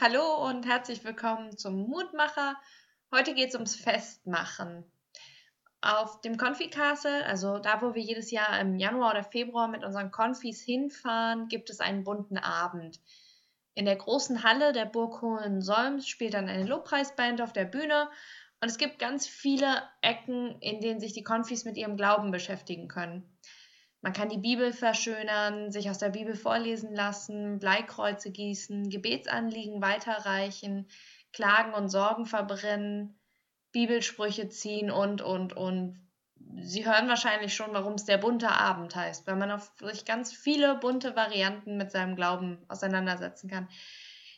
Hallo und herzlich willkommen zum Mutmacher. Heute geht es ums Festmachen. Auf dem Konfi Castle, also da, wo wir jedes Jahr im Januar oder Februar mit unseren Konfis hinfahren, gibt es einen bunten Abend. In der großen Halle der Burg Hohensolms spielt dann eine Lobpreisband auf der Bühne und es gibt ganz viele Ecken, in denen sich die Konfis mit ihrem Glauben beschäftigen können. Man kann die Bibel verschönern, sich aus der Bibel vorlesen lassen, Bleikreuze gießen, Gebetsanliegen weiterreichen, Klagen und Sorgen verbrennen, Bibelsprüche ziehen und, und, und. Sie hören wahrscheinlich schon, warum es der bunte Abend heißt, weil man auf sich ganz viele bunte Varianten mit seinem Glauben auseinandersetzen kann.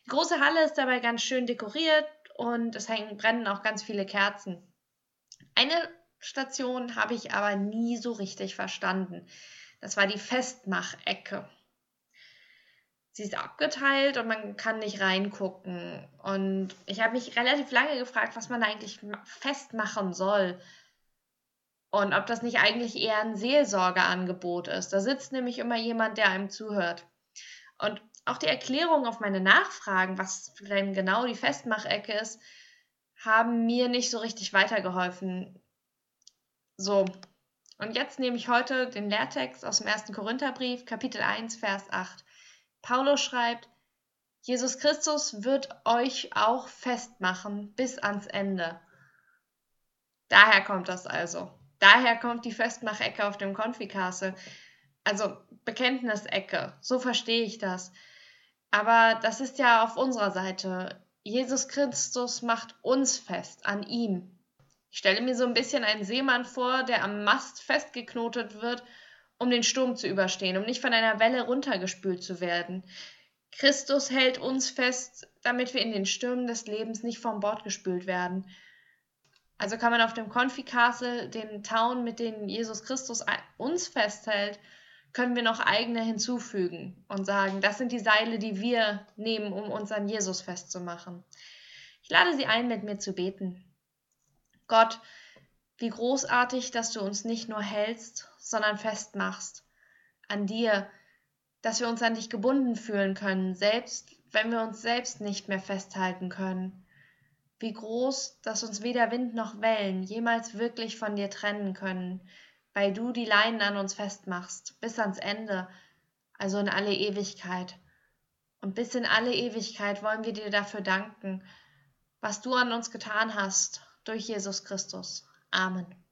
Die große Halle ist dabei ganz schön dekoriert und es hängen, brennen auch ganz viele Kerzen. Eine Station habe ich aber nie so richtig verstanden. Das war die Festmachecke. Sie ist abgeteilt und man kann nicht reingucken. Und ich habe mich relativ lange gefragt, was man da eigentlich festmachen soll. Und ob das nicht eigentlich eher ein Seelsorgeangebot ist. Da sitzt nämlich immer jemand, der einem zuhört. Und auch die Erklärung auf meine Nachfragen, was denn genau die Festmachecke ist, haben mir nicht so richtig weitergeholfen. So, und jetzt nehme ich heute den Lehrtext aus dem 1. Korintherbrief, Kapitel 1, Vers 8. Paulus schreibt, Jesus Christus wird euch auch festmachen bis ans Ende. Daher kommt das also. Daher kommt die Festmachecke auf dem Konfikase. Also Bekenntnisecke. So verstehe ich das. Aber das ist ja auf unserer Seite. Jesus Christus macht uns fest an ihm. Ich stelle mir so ein bisschen einen Seemann vor, der am Mast festgeknotet wird, um den Sturm zu überstehen, um nicht von einer Welle runtergespült zu werden. Christus hält uns fest, damit wir in den Stürmen des Lebens nicht vom Bord gespült werden. Also kann man auf dem Konfikasel den Tauen, mit denen Jesus Christus uns festhält, können wir noch eigene hinzufügen und sagen, das sind die Seile, die wir nehmen, um uns an Jesus festzumachen. Ich lade Sie ein, mit mir zu beten. Gott, wie großartig, dass du uns nicht nur hältst, sondern festmachst. An dir, dass wir uns an dich gebunden fühlen können, selbst wenn wir uns selbst nicht mehr festhalten können. Wie groß, dass uns weder Wind noch Wellen jemals wirklich von dir trennen können, weil du die Leinen an uns festmachst, bis ans Ende, also in alle Ewigkeit. Und bis in alle Ewigkeit wollen wir dir dafür danken, was du an uns getan hast durch Jesus Christus. Amen.